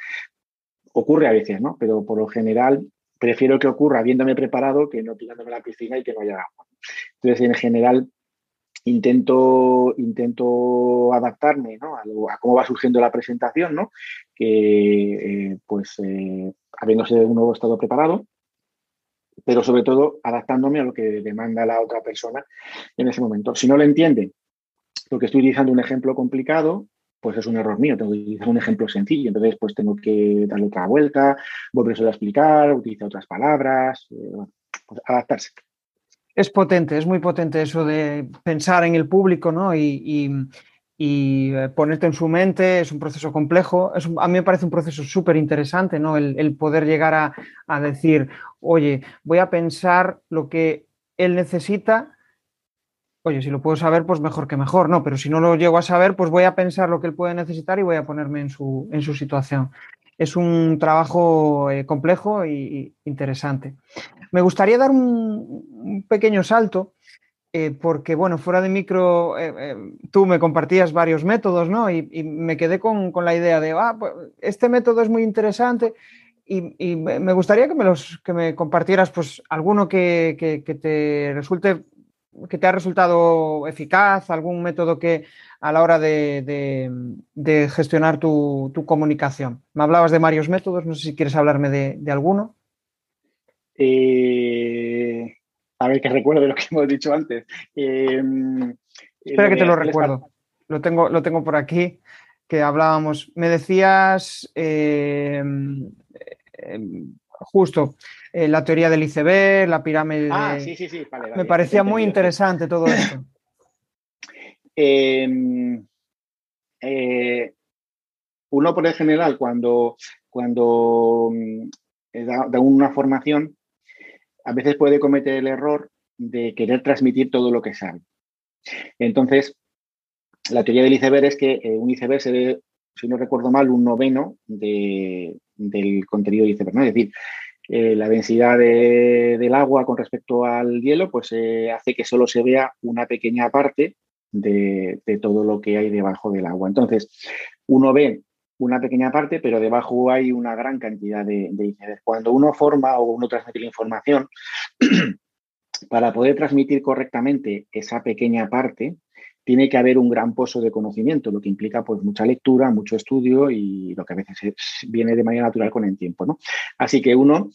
Ocurre a veces, ¿no? Pero por lo general prefiero que ocurra habiéndome preparado que no tirándome a la piscina y que no haya agua. Entonces, en general, intento, intento adaptarme a, cómo va surgiendo la presentación, ¿no? que eh, pues eh, habiéndose un nuevo estado preparado, pero sobre todo adaptándome a lo que demanda la otra persona en ese momento. Si no lo entiende, porque estoy utilizando un ejemplo complicado, pues es un error mío, tengo que utilizar un ejemplo sencillo, entonces pues tengo que darle otra vuelta, volver a explicar, utilizar otras palabras, eh, pues adaptarse. Es potente, es muy potente eso de pensar en el público ¿no? y, eh, ponerte en su mente, es un proceso complejo, a mí me parece un proceso súper interesante, ¿no? El, poder llegar a, a decir, oye, voy a pensar lo que él necesita oye, si lo puedo saber, pues mejor que mejor, ¿no? Pero si no lo llego a saber, pues voy a pensar lo que él puede necesitar y voy a ponerme en su, en su situación. Es un trabajo eh, complejo e interesante. Me gustaría dar un, pequeño salto, eh, porque, bueno, fuera de micro, eh, tú me compartías varios métodos, ¿no? Y, me quedé con, la idea de, ah, pues este método es muy interesante. Y, me gustaría que me, los, que me compartieras pues, alguno que, que te resulte que te ha resultado eficaz, algún método que a la hora de, gestionar tu, comunicación. Me hablabas de varios métodos, no sé si quieres hablarme de, alguno. Eh, a ver, que recuerdo de lo que hemos dicho antes. Em, Espera que te lo recuerdo. Lo tengo, lo tengo por aquí, que hablábamos. Me decías em, em, justo eh, la teoría del iceberg, la pirámide. Ah, sí, sí, sí. Me parecía muy interesante todo esto. Em, eh, uno, por el general, cuando, cuando mm, da, una formación, a veces puede cometer el error de querer transmitir todo lo que sabe. Entonces, la teoría del iceberg es que eh, un iceberg se ve, si no recuerdo mal, un noveno del contenido del iceberg. Es decir, eh, la densidad del agua con respecto al hielo, pues eh, hace que solo se vea una pequeña parte de, todo lo que hay debajo del agua. Entonces, uno ve una pequeña parte, pero debajo hay una gran cantidad de, de Cuando uno forma o uno transmite la información, para poder transmitir correctamente esa pequeña parte, tiene que haber un gran pozo de conocimiento, lo que implica pues mucha lectura, mucho estudio y lo que a veces viene de manera natural con el tiempo. ¿no? Así que uno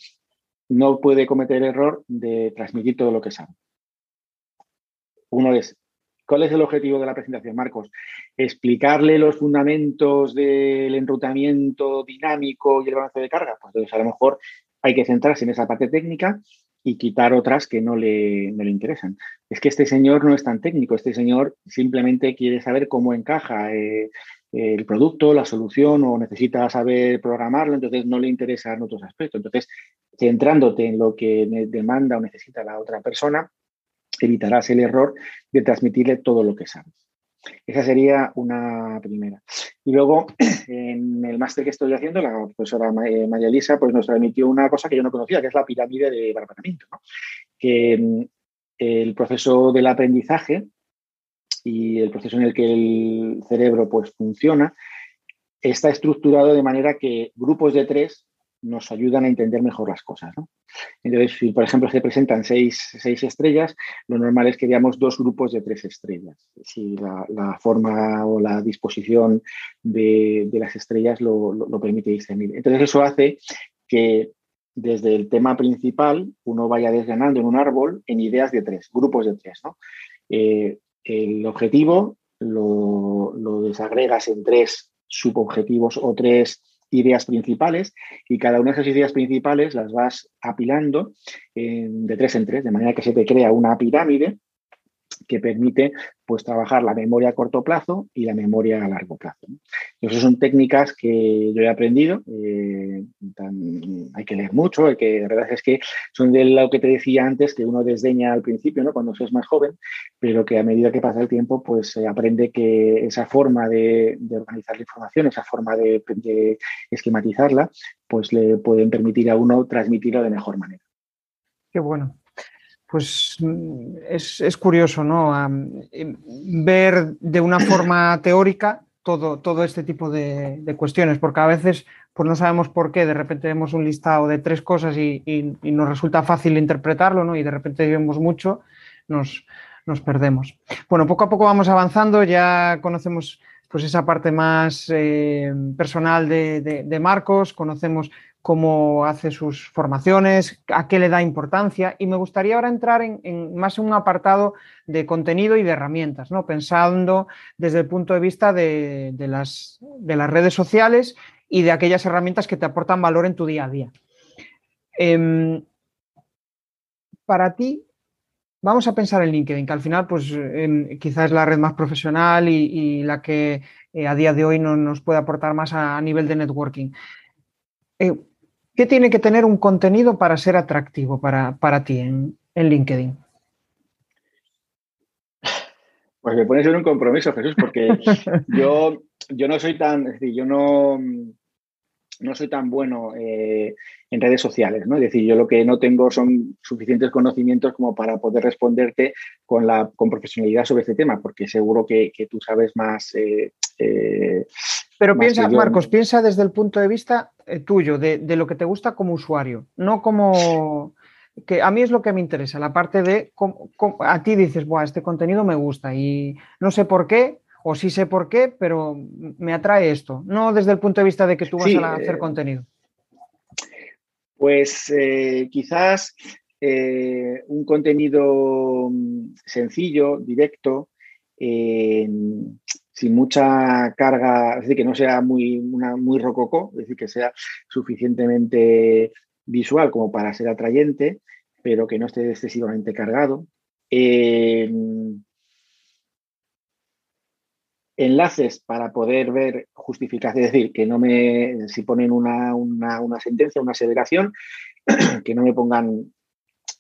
no puede cometer error de transmitir todo lo que sabe. Uno es, ¿cuál es el objetivo de la presentación, Marcos? Explicarle los fundamentos del enrutamiento dinámico y el balance de carga. Pues entonces a lo mejor hay que centrarse en esa parte técnica y quitar otras que no le, le, interesan. Es que este señor no es tan técnico, este señor simplemente quiere saber cómo encaja eh, el producto, la solución o necesita saber programarlo, entonces no le interesan otros aspectos. Entonces, centrándote en lo que demanda o necesita la otra persona, evitarás el error de transmitirle todo lo que sabes. Esa sería una primera. Y luego, en el máster que estoy haciendo, la profesora eh, María Elisa pues, nos transmitió una cosa que yo no conocía, que es la pirámide de barbatamiento. Que mm, el proceso del aprendizaje y el proceso en el que el cerebro pues, funciona está estructurado de manera que grupos de tres nos ayudan a entender mejor las cosas. Entonces, si por ejemplo se presentan seis, estrellas, lo normal es que veamos dos grupos de tres estrellas. Si la, forma o la disposición de, las estrellas lo, permite discernir. Entonces, eso hace que desde el tema principal uno vaya desgranando en un árbol en ideas de tres, grupos de tres. Eh, el objetivo lo, lo desagregas en tres subobjetivos o tres ideas principales y cada una de esas ideas principales las vas apilando de tres en tres, de manera que se te crea una pirámide que permite pues trabajar la memoria a corto plazo y la memoria a largo plazo. Esas son técnicas que yo he aprendido eh, hay que leer mucho, hay que, la verdad es que son de lo que te decía antes, que uno desdeña al principio, ¿no? cuando es más joven, pero que a medida que pasa el tiempo, pues se aprende que esa forma de, organizar la información, esa forma de, esquematizarla, pues le pueden permitir a uno transmitirlo de mejor manera. Qué bueno. Pues mm, es, curioso, ¿no? Em, ver de una forma teórica todo, todo este tipo de, cuestiones, porque a veces pues no sabemos por qué, de repente vemos un listado de tres cosas y, nos resulta fácil interpretarlo, ¿no? Y de repente vemos mucho, nos, nos, perdemos. Bueno, poco a poco vamos avanzando, ya conocemos pues esa parte más eh, personal de, Marcos, conocemos cómo hace sus formaciones, a qué le da importancia y me gustaría ahora entrar en, más un apartado de contenido y de herramientas, ¿no? pensando desde el punto de vista de, las, de las, redes sociales y de aquellas herramientas que te aportan valor en tu día a día. Em, para ti, vamos a pensar en LinkedIn, que al final pues em, quizás es la red más profesional y, la que eh, a día de hoy no, nos puede aportar más a, nivel de networking. ¿Qué tiene que tener un contenido para ser atractivo para, ti en, LinkedIn? Pues me pones en un compromiso, Jesús, porque yo, yo no soy tan, es decir, yo no, no soy tan bueno eh, en redes sociales, ¿no? Es decir, yo lo que no tengo son suficientes conocimientos como para poder responderte con, la, con profesionalidad sobre este tema, porque seguro que, tú sabes más. Eh, eh, Pero piensa, Marcos, piensa desde el punto de vista tuyo, de, lo que te gusta como usuario, no como que a mí es lo que me interesa, la parte de a ti dices, Buah, este contenido me gusta y no sé por qué, o sí sé por qué, pero me atrae esto, no desde el punto de vista de que tú vas a hacer eh, contenido. Pues eh, quizás eh, un contenido mm, sencillo, directo, sin mucha carga, es decir, que no sea muy, muy rococó, es decir, que sea suficientemente visual como para ser atrayente, pero que no esté excesivamente cargado. Enlaces para poder ver justificación, es decir, que no me, si ponen una, sentencia, una aseveración, que no me pongan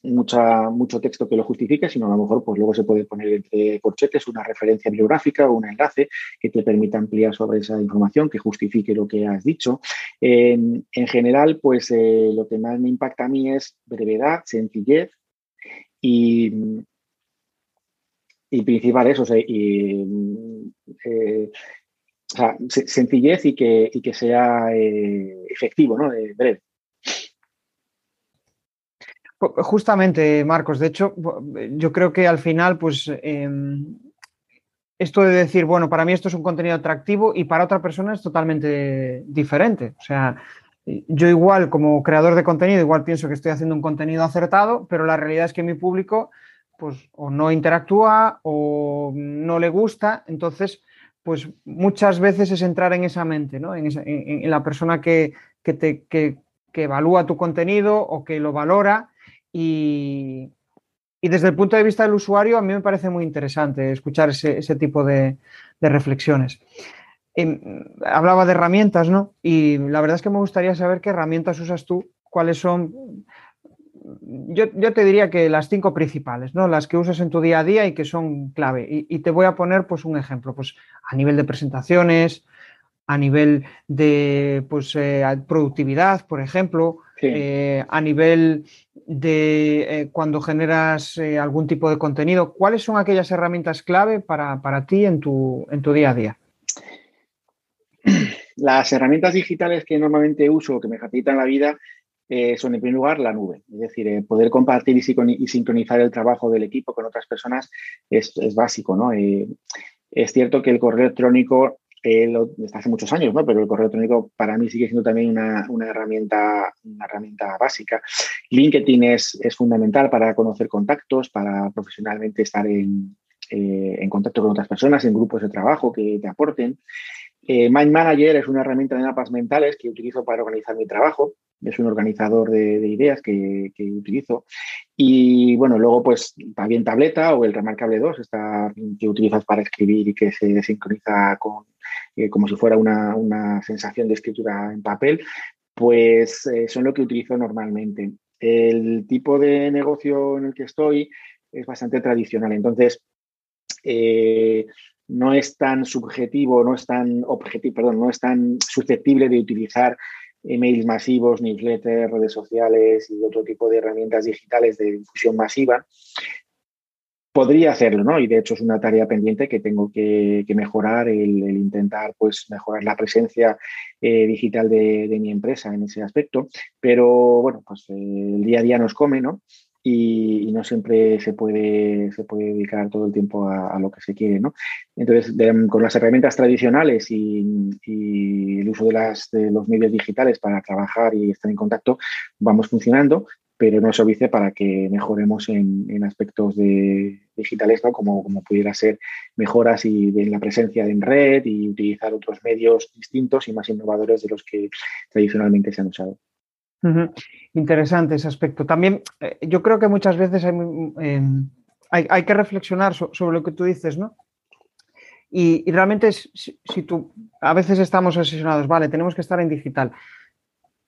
mucha, mucho texto que lo justifique, sino a lo mejor pues luego se puede poner entre corchetes una referencia bibliográfica o un enlace que te permita ampliar sobre esa información, que justifique lo que has dicho. En, general, pues eh, lo que más me impacta a mí es brevedad, sencillez y, y principal eso, y, eh, sencillez y que, que sea eh, efectivo, ¿no? breve. Justamente, Marcos, de hecho, yo creo que al final, pues, em, esto de decir, bueno, para mí esto es un contenido atractivo y para otra persona es totalmente diferente. O sea, yo igual como creador de contenido, igual pienso que estoy haciendo un contenido acertado, pero la realidad es que mi público pues o no interactúa o no le gusta, entonces pues muchas veces es entrar en esa mente, ¿no? en, la persona que, te, que, evalúa tu contenido o que lo valora y, desde el punto de vista del usuario a mí me parece muy interesante escuchar ese, tipo de, reflexiones. Em, hablaba de herramientas, ¿no? Y la verdad es que me gustaría saber qué herramientas usas tú, cuáles son yo, te diría que las cinco principales, ¿no? Las que usas en tu día a día y que son clave. Y, te voy a poner pues un ejemplo, pues a nivel de presentaciones, a nivel de pues, eh, productividad, por ejemplo, eh, a nivel de eh, cuando generas algún tipo de contenido. ¿Cuáles son aquellas herramientas clave para, para ti en tu, en tu día a día? Las herramientas digitales que normalmente uso, que me facilitan la vida, eh, son en primer lugar la nube. Es decir, eh, poder compartir y sincronizar el trabajo del equipo con otras personas es, básico. ¿no? Eh, es cierto que el correo electrónico, desde hace muchos años, ¿no? pero el correo electrónico para mí sigue siendo también una, herramienta, una herramienta básica. LinkedIn es, es, fundamental para conocer contactos, para profesionalmente estar en, en contacto con otras personas, en grupos de trabajo que te aporten. Mind Manager es una herramienta de mapas mentales que utilizo para organizar mi trabajo es un organizador de, ideas que, utilizo. Y bueno, luego pues también tableta o el remarcable 2, está, que utilizas para escribir y que se sincroniza con, eh, como si fuera una, sensación de escritura en papel. pues eh, son lo que utilizo normalmente. El tipo de negocio en el que estoy es bastante tradicional, entonces eh, no es tan subjetivo, no es tan objetivo, perdón, no es tan susceptible de utilizar emails masivos, newsletters, redes sociales y otro tipo de herramientas digitales de difusión masiva. Podría hacerlo, ¿no? Y de hecho es una tarea pendiente que tengo que, mejorar, el, intentar pues mejorar la presencia eh, digital de, mi empresa en ese aspecto. Pero bueno, pues el día a día nos come, ¿no? y, no siempre se puede, se puede dedicar todo el tiempo a, lo que se quiere. ¿no? Entonces, con las herramientas tradicionales y, el uso de, las, de los medios digitales para trabajar y estar en contacto, vamos funcionando, pero no se obvice para que mejoremos en, aspectos de, digitales, ¿no? como, como pudiera ser mejoras y en la presencia en red y utilizar otros medios distintos y más innovadores de los que tradicionalmente se han usado. Interesante ese aspecto. También eh, yo creo que muchas veces em, hay, hay, que reflexionar sobre lo que tú dices, ¿no? Y, realmente si, tú, a veces estamos obsesionados, vale, tenemos que estar en digital.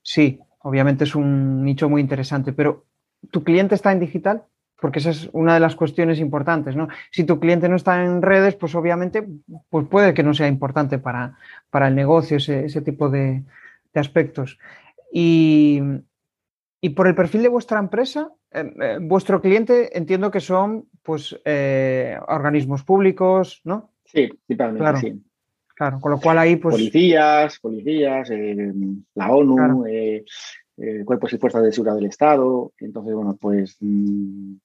Sí, obviamente es un nicho muy interesante, pero ¿tu cliente está en digital? Porque esa es una de las cuestiones importantes, ¿no? Si tu cliente no está en redes, pues obviamente pues puede que no sea importante para, para el negocio ese, tipo de, de aspectos. Y, por el perfil de vuestra empresa, eh, eh, vuestro cliente entiendo que son pues eh, organismos públicos, ¿no? Sí, principalmente, claro. sí. Claro, con lo cual ahí pues... Policías, policías, la ONU, cuerpos y fuerzas de seguridad del Estado. Entonces, bueno, pues mm,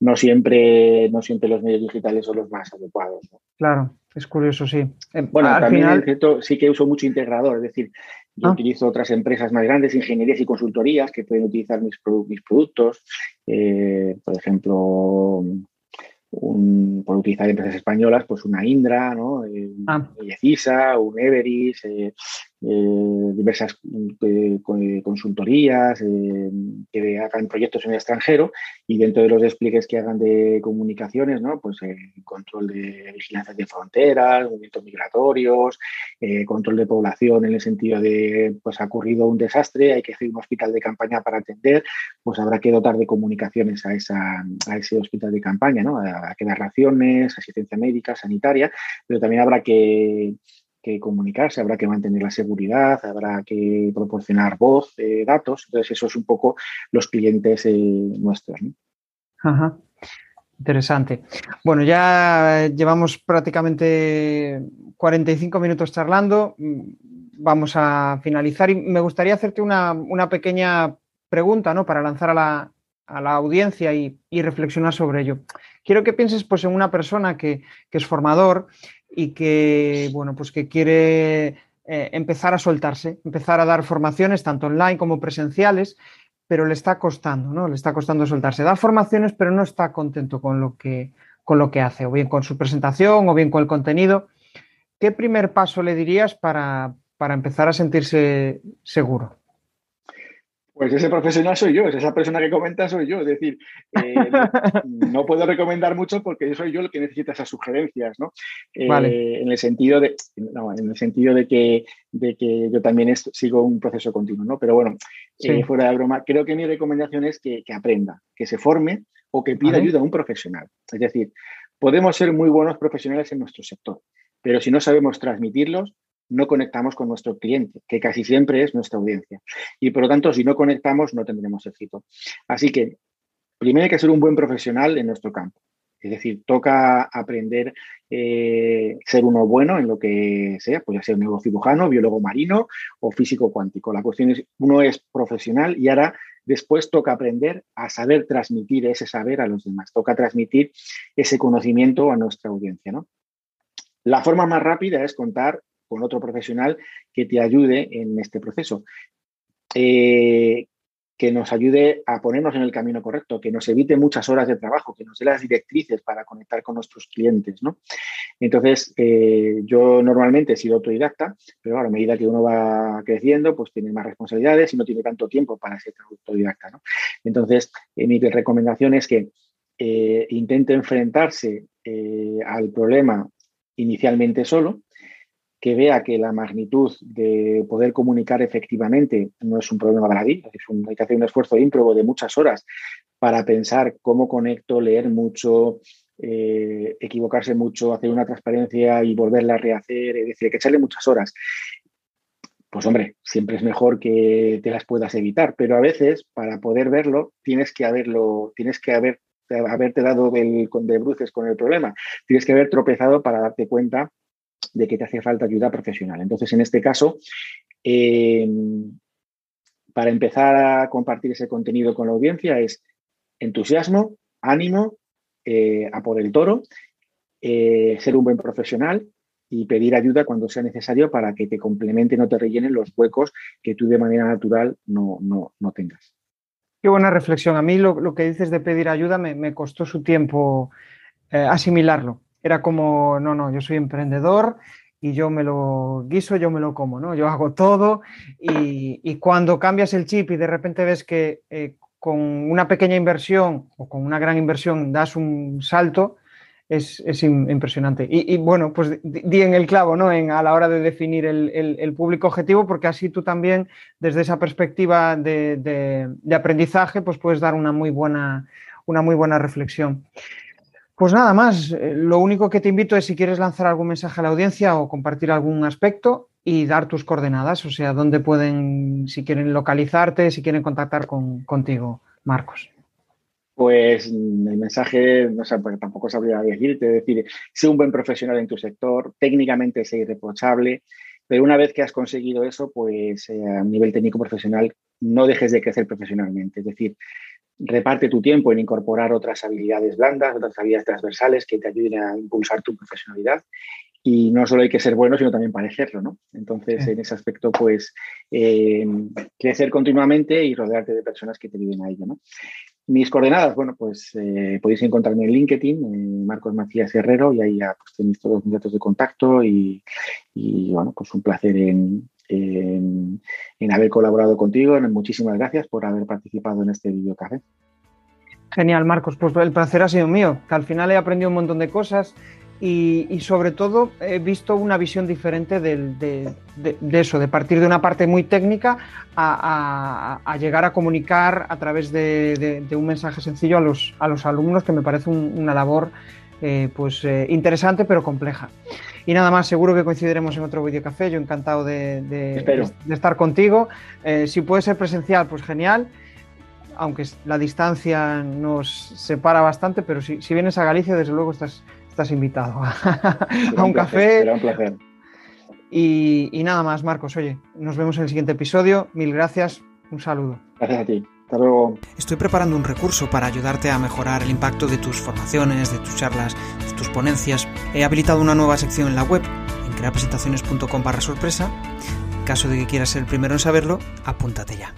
no siempre, no siempre los medios digitales son los más adecuados. Claro, es curioso, sí. Bueno, al también final... sí que uso mucho integrador, es decir, yo ah. utilizo otras empresas más grandes, ingenierías y consultorías que pueden utilizar mis, mis productos. Eh, por ejemplo, por utilizar empresas españolas, pues una Indra, ¿no? Eh, ah. un Everis, eh, eh, diversas eh, consultorías eh, que hagan proyectos en el extranjero y dentro de los despliegues que hagan de comunicaciones, ¿no? pues control de vigilancia de fronteras, movimientos migratorios, control de población en el sentido de, pues ha ocurrido un desastre, hay que hacer un hospital de campaña para atender, pues habrá que dotar de comunicaciones a, a ese hospital de campaña, ¿no? Habrá que dar raciones, asistencia médica, sanitaria, pero también habrá que que comunicarse, habrá que mantener la seguridad, habrá que proporcionar voz, eh, datos. Entonces, eso es un poco los clientes eh, nuestros. Interesante. Bueno, ya llevamos prácticamente 45 minutos charlando. Vamos a finalizar y me gustaría hacerte una, pequeña pregunta ¿no? para lanzar a la, a la audiencia y, reflexionar sobre ello. Quiero que pienses pues, en una persona que, que es formador y que, bueno, pues que quiere eh, empezar a soltarse, empezar a dar formaciones tanto online como presenciales, pero le está costando, ¿no? Le está costando soltarse. Da formaciones, pero no está contento con lo que, con lo que hace, o bien con su presentación, o bien con el contenido. ¿Qué primer paso le dirías para, para empezar a sentirse seguro? Pues ese profesional soy yo, esa persona que comenta soy yo. Es decir, eh, no puedo recomendar mucho porque soy yo el que necesita esas sugerencias, ¿no? Eh, en el sentido de, en el sentido de que, de que yo también sigo un proceso continuo, ¿no? Pero bueno, eh, fuera de broma, creo que mi recomendación es que, aprenda, que se forme o que pida ayuda a un profesional. Es decir, podemos ser muy buenos profesionales en nuestro sector, pero si no sabemos transmitirlos, no conectamos con nuestro cliente, que casi siempre es nuestra audiencia. Y por lo tanto, si no conectamos, no tendremos éxito. Así que, primero hay que ser un buen profesional en nuestro campo. Es decir, toca aprender eh, ser uno bueno en lo que sea, pues ya sea neurocirujano, biólogo marino o físico cuántico. La cuestión es, uno es profesional y ahora después toca aprender a saber transmitir ese saber a los demás, toca transmitir ese conocimiento a nuestra audiencia. ¿no? La forma más rápida es contar con otro profesional que te ayude en este proceso. Eh, que nos ayude a ponernos en el camino correcto, que nos evite muchas horas de trabajo, que nos dé las directrices para conectar con nuestros clientes. ¿no? Entonces, eh, yo normalmente he sido autodidacta, pero a medida que uno va creciendo, pues tiene más responsabilidades y no tiene tanto tiempo para ser autodidacta. ¿no? Entonces, eh, mi recomendación es que intente enfrentarse al problema inicialmente solo, que vea que la magnitud de poder comunicar efectivamente no es un problema para es un, hay que hacer un esfuerzo ímprobo de muchas horas para pensar cómo conecto, leer mucho, eh, equivocarse mucho, hacer una transparencia y volverla a rehacer, es decir, que echarle muchas horas. Pues hombre, siempre es mejor que te las puedas evitar, pero a veces para poder verlo tienes que haberlo, tienes que haber, haberte dado de bruces con el problema, tienes que haber tropezado para darte cuenta de que te hace falta ayuda profesional. Entonces, en este caso, eh, para empezar a compartir ese contenido con la audiencia es entusiasmo, ánimo, eh, a por el toro, eh, ser un buen profesional y pedir ayuda cuando sea necesario para que te complementen o te rellenen los huecos que tú de manera natural no, no, tengas. Qué buena reflexión. A mí lo, que dices de pedir ayuda me, costó su tiempo asimilarlo era como, no, no, yo soy emprendedor y yo me lo guiso, yo me lo como, ¿no? Yo hago todo y, cuando cambias el chip y de repente ves que eh, con una pequeña inversión o con una gran inversión das un salto, es, impresionante. Y, bueno, pues di en el clavo, ¿no? En, a la hora de definir el, público objetivo, porque así tú también, desde esa perspectiva de, de, aprendizaje, pues puedes dar una muy buena, una muy buena reflexión. Pues nada más, eh, lo único que te invito es si quieres lanzar algún mensaje a la audiencia o compartir algún aspecto y dar tus coordenadas, o sea, dónde pueden, si quieren localizarte, si quieren contactar contigo, Marcos. Pues mm, el mensaje, no sé, porque tampoco sabría decirte, es decir, sé un buen profesional en tu sector, técnicamente sé irreprochable, pero una vez que has conseguido eso, pues eh, a nivel técnico profesional, no dejes de crecer profesionalmente. Es decir, reparte tu tiempo en incorporar otras habilidades blandas, otras habilidades transversales que te ayuden a impulsar tu profesionalidad. Y no solo hay que ser bueno, sino también parecerlo, ¿no? Entonces, en ese aspecto, pues, eh, crecer continuamente y rodearte de personas que te ayuden a ello, ¿no? Mis coordenadas, bueno, pues eh, podéis encontrarme en LinkedIn, Marcos Macías Herrero, y ahí ya pues, tenéis todos mis datos de contacto y, y, bueno, pues un placer en, en, haber colaborado contigo. Muchísimas gracias por haber participado en este video café. Genial, Marcos. Pues el placer ha sido mío, que al final he aprendido un montón de cosas y, sobre todo he visto una visión diferente de, eso, de partir de una parte muy técnica a, llegar a comunicar a través de, un mensaje sencillo a los, a los alumnos, que me parece una labor eh, pues, eh, interesante pero compleja. Y nada más, seguro que coincidiremos en otro videocafé. Yo encantado de, estar contigo. Eh, si puede ser presencial, pues genial. Aunque la distancia nos separa bastante, pero si, vienes a Galicia, desde luego estás, estás invitado a, un, café. Será un placer. Y, y nada más, Marcos. Oye, nos vemos en el siguiente episodio. Mil gracias. Un saludo. Gracias a ti. Hasta luego. Estoy preparando un recurso para ayudarte a mejorar el impacto de tus formaciones, de tus charlas, de tus ponencias. He habilitado una nueva sección en la web, en creapresentaciones.com barra sorpresa. En caso de que quieras ser el primero en saberlo, apúntate ya.